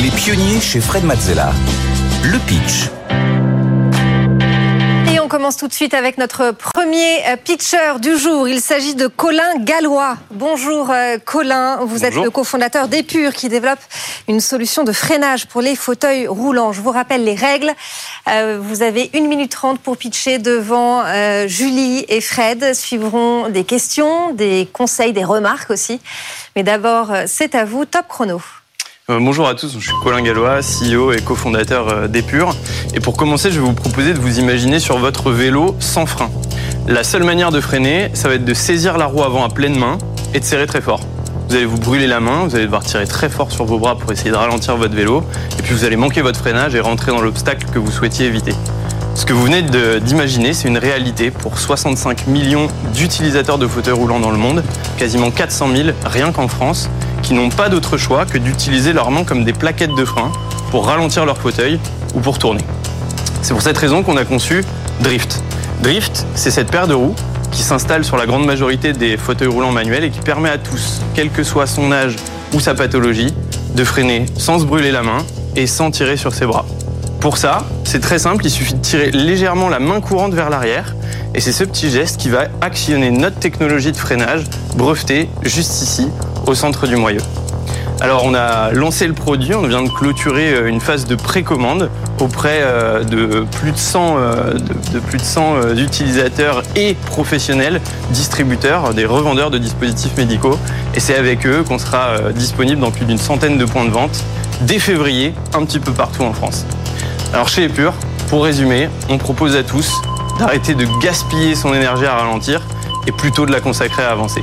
Les pionniers chez Fred Mazzella. Le pitch. Et on commence tout de suite avec notre premier euh, pitcher du jour. Il s'agit de Colin Gallois. Bonjour euh, Colin, vous êtes le cofondateur d'Epure qui développe une solution de freinage pour les fauteuils roulants. Je vous rappelle les règles. Euh, vous avez 1 minute 30 pour pitcher devant Julie et Fred. Suivront des questions, des conseils, des remarques aussi. Mais d'abord, c'est à vous, top chrono. Euh, bonjour à tous, je suis Colin Gallois, CEO et cofondateur euh, d'Epure. Et pour commencer, je vais vous proposer de vous imaginer sur votre vélo sans frein. La seule manière de freiner, ça va être de saisir la roue avant à pleine main et de serrer très fort. Vous allez vous brûler la main, vous allez devoir tirer très fort sur vos bras pour essayer de ralentir votre vélo, et puis vous allez manquer votre freinage et rentrer dans l'obstacle que vous souhaitiez éviter. Ce que vous venez d'imaginer, c'est une réalité pour 65 millions d'utilisateurs de fauteuils roulants dans le monde, quasiment 400 000 rien qu'en France, qui n'ont pas d'autre choix que d'utiliser leurs mains comme des plaquettes de frein pour ralentir leur fauteuil ou pour tourner. C'est pour cette raison qu'on a conçu Drift. Drift, c'est cette paire de roues qui s'installe sur la grande majorité des fauteuils roulants manuels et qui permet à tous, quel que soit son âge ou sa pathologie, de freiner sans se brûler la main et sans tirer sur ses bras. Pour ça, c'est très simple, il suffit de tirer légèrement la main courante vers l'arrière et c'est ce petit geste qui va actionner notre technologie de freinage brevetée juste ici au centre du moyeu. Alors on a lancé le produit, on vient de clôturer euh, une phase de précommande auprès euh, de plus de 100, euh, de, plus de 100 utilisateurs et professionnels, distributeurs, des revendeurs de dispositifs médicaux. Et c'est avec eux qu'on sera disponible dans plus d'une centaine de points de vente dès février, un petit peu partout en France. Alors chez Epure, pour résumer, on propose à tous d'arrêter de gaspiller son énergie à ralentir et plutôt de la consacrer à avancer.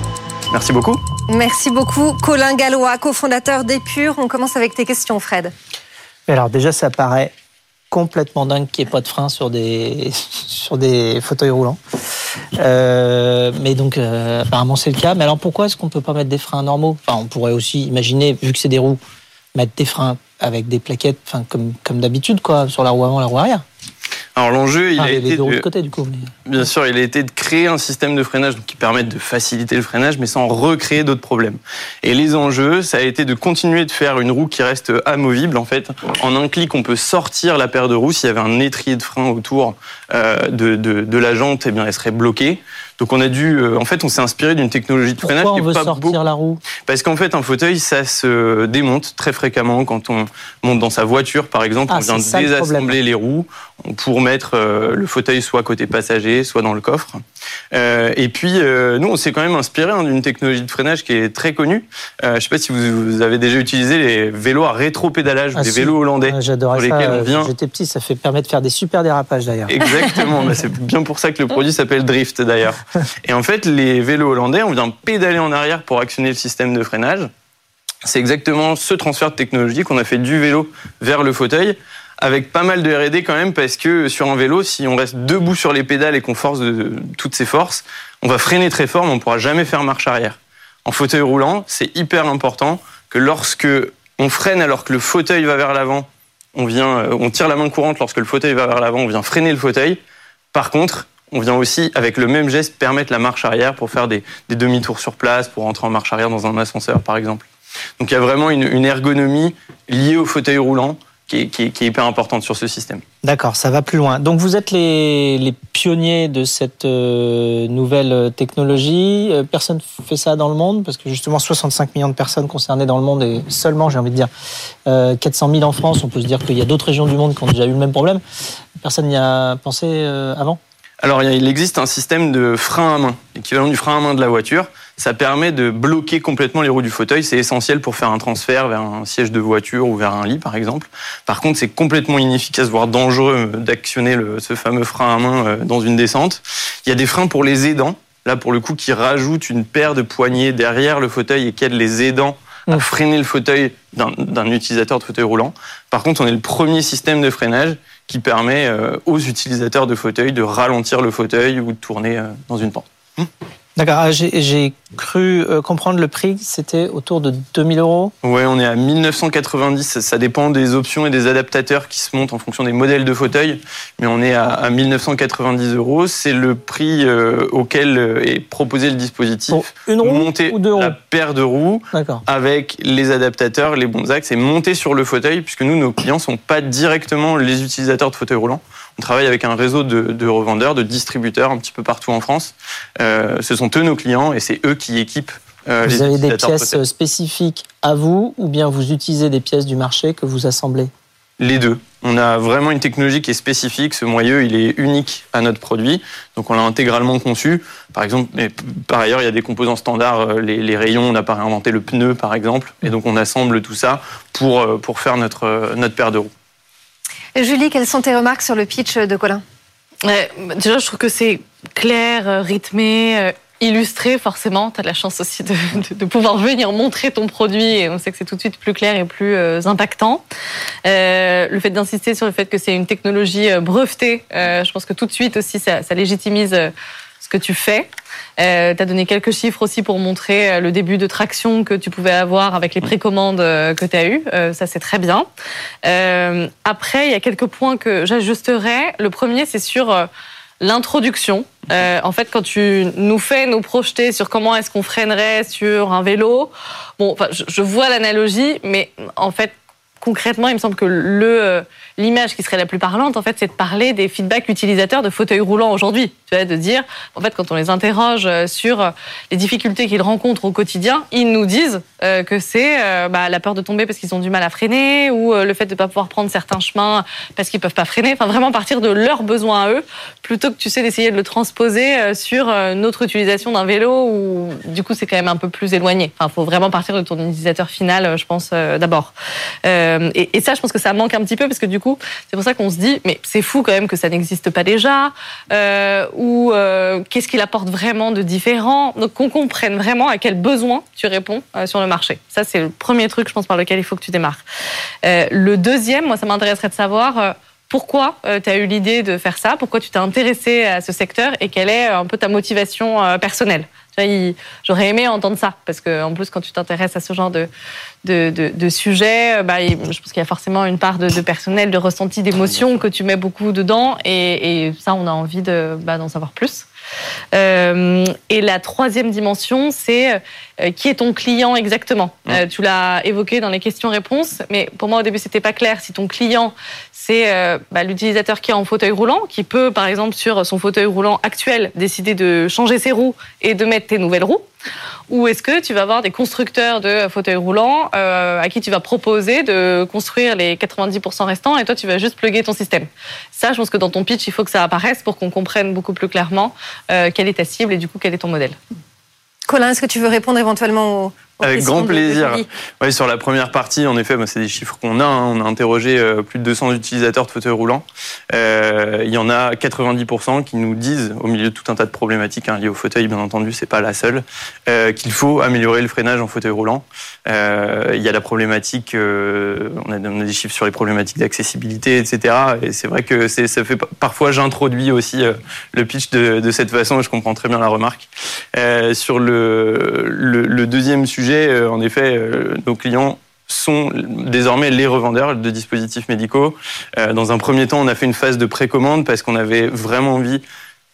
Merci beaucoup. Merci beaucoup, Colin Gallois, cofondateur d'Epure. On commence avec tes questions, Fred. Alors déjà, ça paraît complètement dingue qu'il n'y ait pas de frein sur des, sur des fauteuils roulants. Euh, mais donc, euh, apparemment, c'est le cas. Mais alors, pourquoi est-ce qu'on ne peut pas mettre des freins normaux? Enfin, on pourrait aussi imaginer, vu que c'est des roues, mettre des freins avec des plaquettes, enfin, comme, comme d'habitude, quoi, sur la roue avant, la roue arrière. Alors l'enjeu, il a été de, côté, du coup. bien sûr, il a été de créer un système de freinage qui permette de faciliter le freinage, mais sans recréer d'autres problèmes. Et les enjeux, ça a été de continuer de faire une roue qui reste amovible. En fait, en un clic, on peut sortir la paire de roues. S'il y avait un étrier de frein autour euh, de, de, de, la jante, eh bien, elle serait bloquée. Donc on a dû, euh, en fait, on s'est inspiré d'une technologie de freinage qui est veut pas sortir la roue? Parce qu'en fait, un fauteuil, ça se démonte très fréquemment quand on monte dans sa voiture, par exemple. Ah, on vient ça, désassembler les roues pour mettre euh, le fauteuil soit côté passager, soit dans le coffre. Euh, et puis, nous, on s'est quand même inspiré hein, d'une technologie de freinage qui est très connue. Je ne sais pas si vous, avez déjà utilisé les vélos à rétro-pédalage Ah, les si. vélos hollandais. Ah, J'adorais ça. on vient. J'étais petit, ça fait permet de faire des super dérapages d'ailleurs. Exactement, Bah, c'est bien pour ça que le produit s'appelle Drift d'ailleurs. Et en fait, les vélos hollandais, on vient pédaler en arrière pour actionner le système de freinage. C'est exactement ce transfert de technologie qu'on a fait du vélo vers le fauteuil, avec pas mal de R&D quand même, parce que sur un vélo, si on reste debout sur les pédales et qu'on force toutes ses forces, on va freiner très fort, mais on pourra jamais faire marche arrière. En fauteuil roulant, c'est hyper important que lorsque on freine alors que le fauteuil va vers l'avant, on vient, euh, on tire la main courante lorsque le fauteuil va vers l'avant, on vient freiner le fauteuil. Par contre, on vient aussi, avec le même geste, permettre la marche arrière pour faire des, demi-tours sur place, pour entrer en marche arrière dans un ascenseur, par exemple. Donc il y a vraiment une, ergonomie liée au fauteuil roulant qui est, hyper importante sur ce système. D'accord, ça va plus loin. Donc vous êtes les, pionniers de cette euh, nouvelle technologie. Euh, personne fait ça dans le monde? Parce que justement 65 millions de personnes concernées dans le monde et seulement, j'ai envie de dire, euh, 400 000 en France. On peut se dire qu'il y a d'autres régions du monde qui ont déjà eu le même problème. Personne n'y a pensé euh, avant? Alors, il existe un système de frein à main, l'équivalent du frein à main de la voiture. Ça permet de bloquer complètement les roues du fauteuil. C'est essentiel pour faire un transfert vers un siège de voiture ou vers un lit, par exemple. Par contre, c'est complètement inefficace, voire dangereux d'actionner ce fameux frein à main euh, dans une descente. Il y a des freins pour les aidants, là pour le coup, qui rajoutent une paire de poignées derrière le fauteuil et qui aident les aidants à freiner le fauteuil d'un utilisateur de fauteuil roulant. Par contre, on est le premier système de freinage qui permet aux utilisateurs de fauteuil de ralentir le fauteuil ou de tourner dans une pente. D'accord, ah, j'ai cru euh, comprendre le prix, c'était autour de 2000 euros Oui, on est à 1990, ça dépend des options et des adaptateurs qui se montent en fonction des modèles de fauteuil, mais on est à, 1990 euros, c'est le prix euh, auquel euh, est proposé le dispositif. Pour une roue monter ou deux roues la paire de roues avec les adaptateurs, les bons axes et monter sur le fauteuil, puisque nous, nos clients ne sont pas directement les utilisateurs de fauteuils roulants. On travaille avec un réseau de, revendeurs, de distributeurs un petit peu partout en France. Euh, ce sont eux nos clients et c'est eux qui équipent euh, vous avez des pièces spécifiques à vous ou bien vous utilisez des pièces du marché que vous assemblez Les deux. On a vraiment une technologie qui est spécifique. Ce moyeu, il est unique à notre produit. Donc, on l'a intégralement conçu. Par exemple, mais par ailleurs, il y a des composants standards. Euh, les, rayons, on n'a pas réinventé le pneu, par exemple. Et donc, on assemble tout ça pour, pour faire notre, notre paire de roues. Julie, quelles sont tes remarques sur le pitch de Colin? Déjà, je trouve que c'est clair, euh, rythmé, euh, illustré forcément. Tu as de la chance aussi de, pouvoir venir montrer ton produit et on sait que c'est tout de suite plus clair et plus euh, impactant. le fait d'insister sur le fait que c'est une technologie brevetée, je pense que tout de suite aussi ça, ça légitimise ce que tu fais. Euh, tu as donné quelques chiffres aussi pour montrer euh, le début de traction que tu pouvais avoir avec les précommandes euh, que tu as eues. Euh, ça, c'est très bien. Euh, après, il y a quelques points que j'ajusterais. Le premier, c'est sur l'introduction. En fait, quand tu nous fais nous projeter sur comment est-ce qu'on freinerait sur un vélo, bon, enfin, je vois l'analogie, mais en fait, concrètement, il me semble que le l'image qui serait la plus parlante, en fait, c'est de parler des feedbacks utilisateurs de fauteuils roulants aujourd'hui. Tu vois, de dire, en fait, quand on les interroge euh, sur euh, les difficultés qu'ils rencontrent au quotidien, ils nous disent euh, que c'est bah, la peur de tomber parce qu'ils ont du mal à freiner ou le fait de ne pas pouvoir prendre certains chemins parce qu'ils peuvent pas freiner. Enfin, vraiment partir de leurs besoins à eux, plutôt que tu sais d'essayer de le transposer sur notre utilisation d'un vélo où du coup c'est quand même un peu plus éloigné. Enfin, faut vraiment partir de ton utilisateur final, je pense d'abord. Et, et, ça, je pense que ça manque un petit peu parce que du coup c'est pour ça qu'on se dit, mais c'est fou quand même que ça n'existe pas déjà, euh, ou euh, qu'est-ce qu'il apporte vraiment de différent? Donc qu'on comprenne vraiment à quel besoin tu réponds euh, sur le marché. Ça, c'est le premier truc, je pense, par lequel il faut que tu démarres. le deuxième, moi, ça m'intéresserait de savoir pourquoi tu as eu l'idée de faire ça, pourquoi tu t'es intéressé à ce secteur? Et quelle est un peu ta motivation personnelle? J'aurais aimé entendre ça, parce qu'en plus, quand tu t'intéresses à ce genre de, de, de, sujet, bah, je pense qu'il y a forcément une part de, personnel, de ressenti, d'émotion que tu mets beaucoup dedans, et, et ça, on a envie bah, d'en savoir plus. Euh, et la troisième dimension, c'est euh, qui est ton client exactement? Euh, tu l'as évoqué dans les questions-réponses, mais pour moi au début c'était pas clair. Si ton client c'est bah, l'utilisateur qui est en fauteuil roulant, qui peut par exemple sur son fauteuil roulant actuel décider de changer ses roues et de mettre tes nouvelles roues, ou est-ce que tu vas avoir des constructeurs de fauteuils roulants euh, à qui tu vas proposer de construire les 90% restants et toi tu vas juste plugger ton système? Ça, je pense que dans ton pitch, il faut que ça apparaisse pour qu'on comprenne beaucoup plus clairement euh, quelle est ta cible et du coup quel est ton modèle. Colin, est-ce que tu veux répondre éventuellement aux, avec grand plaisir. Sur la première partie, en effet, c'est des chiffres qu'on a. Hein. On a interrogé euh, plus de 200 utilisateurs de fauteuils roulants. Euh, il y en a 90% qui nous disent, au milieu de tout un tas de problématiques hein, liées au fauteuil, bien entendu, c'est pas la seule, euh, qu'il faut améliorer le freinage en fauteuil roulant. Euh, il y a la problématique, on a, on, a, des chiffres sur les problématiques d'accessibilité, etc. Et c'est vrai que ça fait parfois j'introduis aussi le pitch de, de, cette façon. Et je comprends très bien la remarque. sur le, le, le deuxième sujet euh, en effet, euh, nos clients sont désormais les revendeurs de dispositifs médicaux. Euh, dans un premier temps, on a fait une phase de précommande parce qu'on avait vraiment envie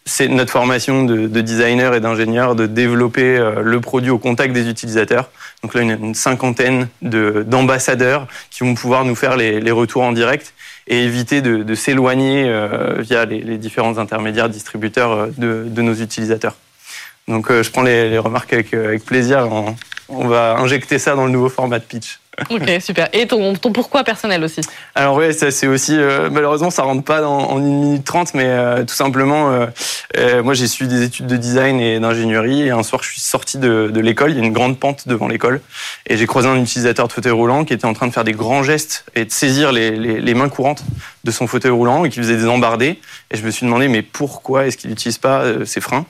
c'est notre formation de, de designer et d'ingénieur de développer le produit au contact des utilisateurs. Donc là, une, une cinquantaine d'ambassadeurs qui vont pouvoir nous faire les, retours en direct et éviter de, s'éloigner via les, différents intermédiaires distributeurs de, nos utilisateurs. Donc je prends les, remarques avec, plaisir on va injecter ça dans le nouveau format de pitch. Ok, super. Et ton, pourquoi personnel aussi Alors oui, ça c'est aussi, euh, malheureusement ça rentre pas dans, en 1 minute 30, mais euh, tout simplement, euh, moi j'ai suivi des études de design et d'ingénierie, et un soir je suis sorti de, l'école, il y a une grande pente devant l'école, et j'ai croisé un utilisateur de fauteuil roulant qui était en train de faire des grands gestes et de saisir les, les mains courantes de son fauteuil roulant et qui faisait des embardées, et je me suis demandé mais pourquoi est-ce qu'il n'utilise pas ses freins?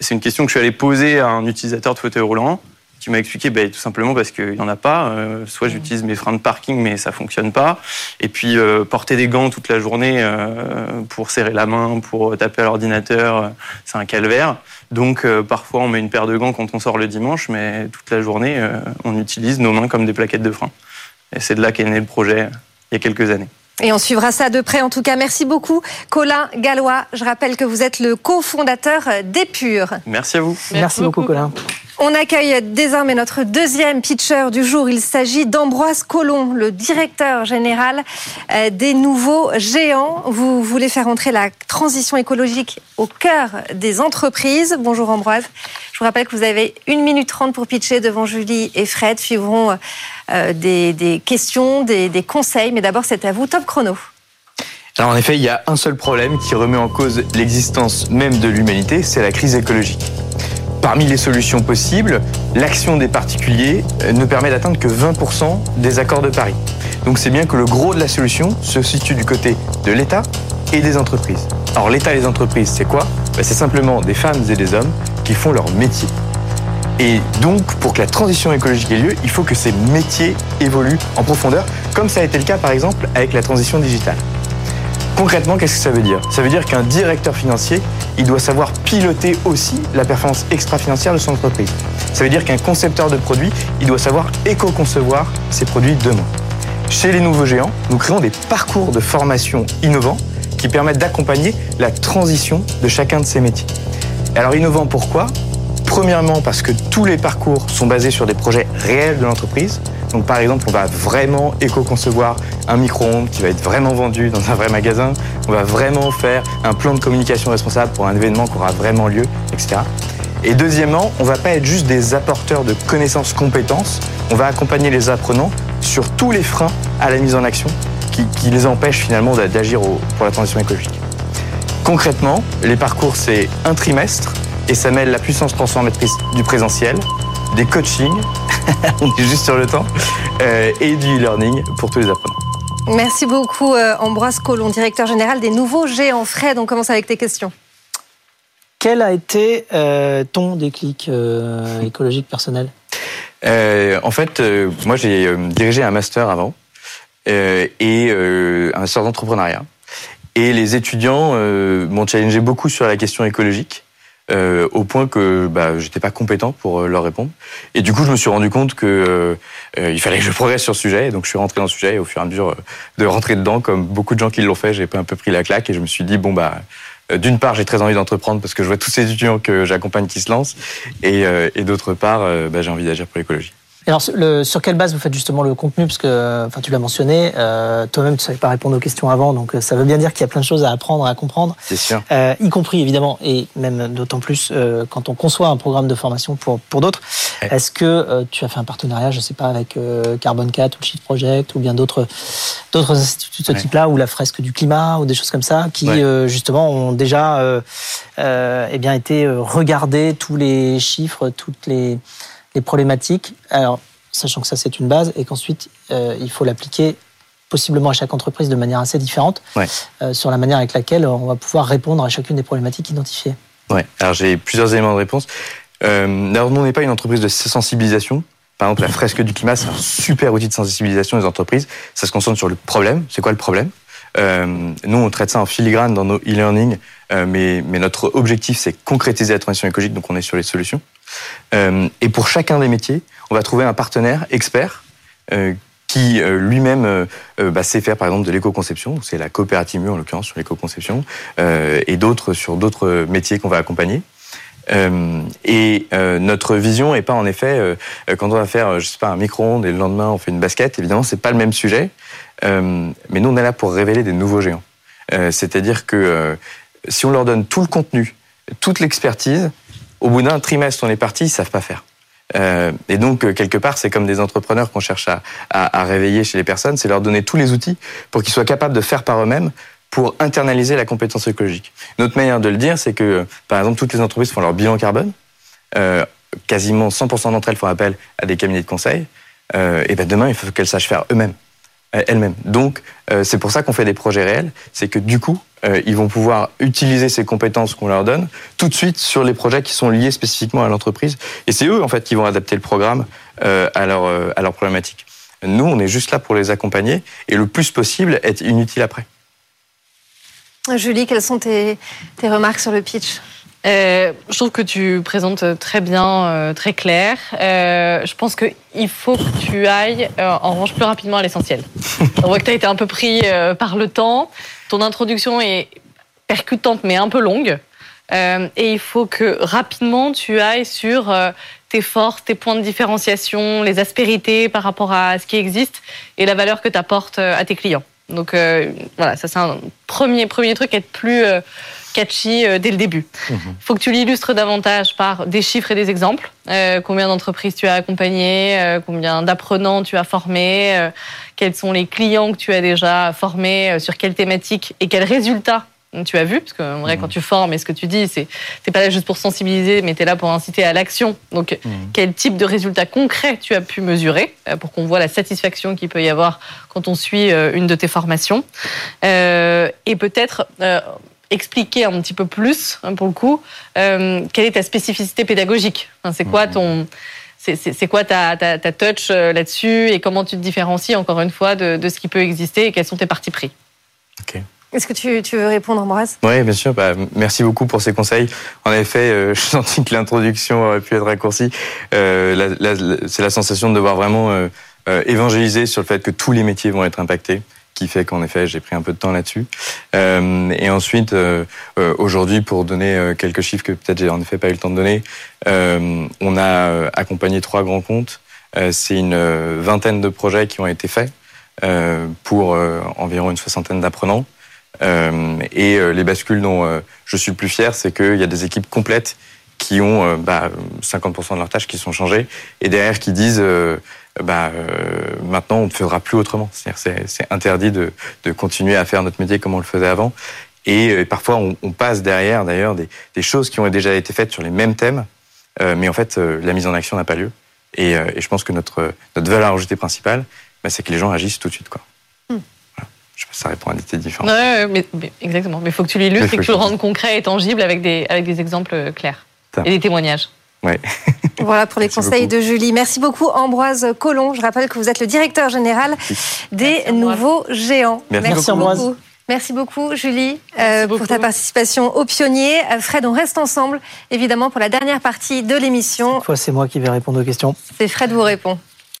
C'est une question que je suis allé poser à un utilisateur de fauteuil roulant qui m'a expliqué bah, tout simplement parce qu'il n'y en a pas. Euh, soit j'utilise mes freins de parking, mais ça fonctionne pas. Et puis euh, porter des gants toute la journée euh, pour serrer la main, pour taper à l'ordinateur, c'est un calvaire. Donc parfois on met une paire de gants quand on sort le dimanche, mais toute la journée on utilise nos mains comme des plaquettes de frein. Et c'est de là qu'est né le projet il y a quelques années. Et on suivra ça de près. En tout cas, merci beaucoup, Colin Gallois. Je rappelle que vous êtes le cofondateur d'Epure. Merci à vous. Merci, beaucoup, Colin. On accueille désormais notre deuxième pitcher du jour. Il s'agit d'Ambroise Collomb, le directeur général euh, des nouveaux géants. Vous voulez faire entrer la transition écologique au cœur des entreprises. Bonjour Ambroise. Je vous rappelle que vous avez une minute trente pour pitcher devant Julie et Fred. Suivront euh, des, questions, des, des conseils. Mais d'abord, c'est à vous. Top chrono. Alors en effet, il y a un seul problème qui remet en cause l'existence même de l'humanité, c'est la crise écologique. Parmi les solutions possibles, l'action des particuliers euh, ne permet d'atteindre que 20% des accords de Paris. Donc c'est bien que le gros de la solution se situe du côté de l'État et des entreprises. Alors l'État et les entreprises, c'est quoi? Ben, C'est simplement des femmes et des hommes qui font leur métier. Et donc, pour que la transition écologique ait lieu, il faut que ces métiers évoluent en profondeur, comme ça a été le cas par exemple avec la transition digitale. Concrètement, qu'est-ce que ça veut dire? Ça veut dire qu'un directeur financier, il doit savoir piloter aussi la performance extra-financière de son entreprise. Ça veut dire qu'un concepteur de produits, il doit savoir éco-concevoir ses produits demain. Chez les nouveaux géants, nous créons des parcours de formation innovants qui permettent d'accompagner la transition de chacun de ces métiers. Alors innovant pourquoi? Premièrement parce que tous les parcours sont basés sur des projets réels de l'entreprise. Donc par exemple, on va vraiment éco-concevoir un micro-ondes qui va être vraiment vendu dans un vrai magasin. On va vraiment faire un plan de communication responsable pour un événement qui aura vraiment lieu, etc. Et deuxièmement, on va pas être juste des apporteurs de connaissances, compétences. On va accompagner les apprenants sur tous les freins à la mise en action qui, les empêchent finalement d'agir pour la transition écologique. Concrètement, les parcours, c'est un trimestre et ça mêle la puissance transformatrice du présentiel, des coachings, on est juste sur le temps, euh, et du e-learning pour tous les apprenants. Merci beaucoup euh, Ambroise Collomb, directeur général des nouveaux géants. Fred, on commence avec tes questions. Quel a été euh, ton déclic écologique personnel? En fait, moi j'ai dirigé un master avant et un master d'entrepreneuriat. Et les étudiants m'ont challengé beaucoup sur la question écologique. Euh, au point que bah, j'étais pas compétent pour euh, leur répondre. Et du coup, je me suis rendu compte que euh, il fallait que je progresse sur ce sujet. Et donc, je suis rentré dans le sujet. Et au fur et à mesure de rentrer dedans, comme beaucoup de gens qui l'ont fait, j'ai un peu pris la claque et je me suis dit bon bah. D'une part, j'ai très envie d'entreprendre parce que je vois tous ces étudiants que j'accompagne qui se lancent, et, et d'autre part, bah, j'ai envie d'agir pour l'écologie. Alors, sur quelle base vous faites justement le contenu? Parce que, enfin, tu l'as mentionné, euh, toi-même, tu savais pas répondre aux questions avant, donc euh, ça veut bien dire qu'il y a plein de choses à apprendre, à comprendre. C'est sûr. Euh, y compris, évidemment, et même d'autant plus euh, quand on conçoit un programme de formation pour, pour d'autres. Est-ce que euh, tu as fait un partenariat, je sais pas, avec Carbon 4 ou Shift Project ou bien d'autres d'autres instituts de ce type-là, ou la fresque du climat, ou des choses comme ça, qui justement ont déjà eh bien, été regardés, tous les chiffres, toutes les les problématiques, alors, sachant que ça c'est une base, et qu'ensuite euh, il faut l'appliquer possiblement à chaque entreprise de manière assez différente, euh, sur la manière avec laquelle on va pouvoir répondre à chacune des problématiques identifiées. Ouais, alors j'ai plusieurs éléments de réponse. Euh, nous, on n'est pas une entreprise de sensibilisation. Par exemple, la fresque du climat, c'est un super outil de sensibilisation des entreprises. Ça se concentre sur le problème. C'est quoi le problème? Euh, nous, on traite ça en filigrane dans nos e-learning, euh, mais, mais, notre objectif, c'est concrétiser la transition écologique, donc on est sur les solutions. Euh, et pour chacun des métiers, on va trouver un partenaire expert euh, qui euh, lui-même euh, bah, sait faire par exemple de l'éco-conception, c'est la coopérative en l'occurrence sur l'éco-conception, et d'autres sur d'autres métiers qu'on va accompagner. Euh, et euh, notre vision est pas en effet quand on va faire je sais pas un micro-ondes et le lendemain on fait une basket évidemment c'est pas le même sujet. Mais nous on est là pour révéler des nouveaux géants. C'est-à-dire que si on leur donne tout le contenu toute l'expertise au bout d'un trimestre, on est parti, ils savent pas faire. Euh, et donc, euh, quelque part, c'est comme des entrepreneurs qu'on cherche à, à, réveiller chez les personnes, c'est leur donner tous les outils pour qu'ils soient capables de faire par eux-mêmes pour internaliser la compétence écologique. Une autre manière de le dire, c'est que, par exemple, toutes les entreprises font leur bilan carbone. Euh, quasiment 100% d'entre elles font appel à des cabinets de conseil. Euh, et ben demain, il faut qu'elles sachent faire eux-mêmes. Elles-mêmes. Donc, c'est pour ça qu'on fait des projets réels, c'est que du coup, ils vont pouvoir utiliser ces compétences qu'on leur donne tout de suite sur les projets qui sont liés spécifiquement à l'entreprise. Et c'est eux, en fait, qui vont adapter le programme à leur, à leur problématique. Nous, on est juste là pour les accompagner et le plus possible être inutile après. Julie, quelles sont tes, remarques sur le pitch? Euh, je trouve que tu présentes très bien, euh, très clair. Euh, je pense qu'il faut que tu ailles en revanche plus rapidement à l'essentiel. On voit que tu as été un peu pris par le temps. Ton introduction est percutante mais un peu longue. et il faut que rapidement tu ailles sur tes forces, tes points de différenciation, les aspérités par rapport à ce qui existe et la valeur que tu apportes à tes clients. Donc euh, voilà, ça c'est un premier, premier truc, être plus euh, catchy euh, dès le début. Il mhm. faut que tu l'illustres davantage par des chiffres et des exemples. combien d'entreprises tu as accompagnées, combien d'apprenants tu as formés, quels sont les clients que tu as déjà formés, sur quelles thématiques et quels résultats tu as vu, parce que vrai, quand mhm. tu formes et ce que tu dis, c'est pas là juste pour sensibiliser, mais tu es là pour inciter à l'action. Donc, mhm. quel type de résultats concrets tu as pu mesurer euh, pour qu'on voit la satisfaction qu'il peut y avoir quand on suit euh, une de tes formations euh, Et peut-être expliquer un petit peu plus, hein, pour le coup, quelle est ta spécificité pédagogique. c'est quoi mhm. ton c'est quoi ta, ta, ta touch là-dessus et comment tu te différencies encore une fois de, de, ce qui peut exister et quels sont tes partis pris? Ok. Est-ce que tu, tu, veux répondre, Ambroise? Oui, bien sûr. Bah, merci beaucoup pour ces conseils. En effet, euh, je sentis que l'introduction aurait pu être raccourcie. Euh, c'est la sensation de devoir vraiment euh, euh, évangéliser sur le fait que tous les métiers vont être impactés qui fait qu'en effet j'ai pris un peu de temps là-dessus. Euh, et ensuite, euh, aujourd'hui, pour donner quelques chiffres que peut-être j'ai en effet pas eu le temps de donner, on a accompagné trois grands comptes. C'est une vingtaine de projets qui ont été faits pour environ une soixantaine d'apprenants. Euh, et euh, les bascules dont euh, je suis le plus fier, c'est qu'il y a des équipes complètes qui ont bah, 50% de leurs tâches qui sont changées et derrière qui disent bah, maintenant on ne fera plus autrement. C'est-à-dire c'est interdit de, de, continuer à faire notre métier comme on le faisait avant. Et, parfois on, on, passe derrière d'ailleurs des, des, choses qui ont déjà été faites sur les mêmes thèmes, mais en fait la mise en action n'a pas lieu. Et, et, je pense que notre, notre valeur ajoutée principale, bah, c'est que les gens agissent tout de suite. Quoi. Je sais pas, ça répond à des différentes. mais, exactement. Mais il faut que tu l'illustres et que tu le rendes concret et tangible avec des, avec des exemples euh, clairs et des témoignages. Ouais. voilà pour les conseils de Julie. Merci beaucoup Ambroise Collomb. Je rappelle que vous êtes le directeur général des Nouveaux Géants. Merci, beaucoup. Merci beaucoup, Julie, euh, pour ta participation au pionnier. Euh, Fred, on reste ensemble, évidemment, pour la dernière partie de l'émission. Cette fois, c'est moi qui vais répondre aux questions. C'est Fred vous répond.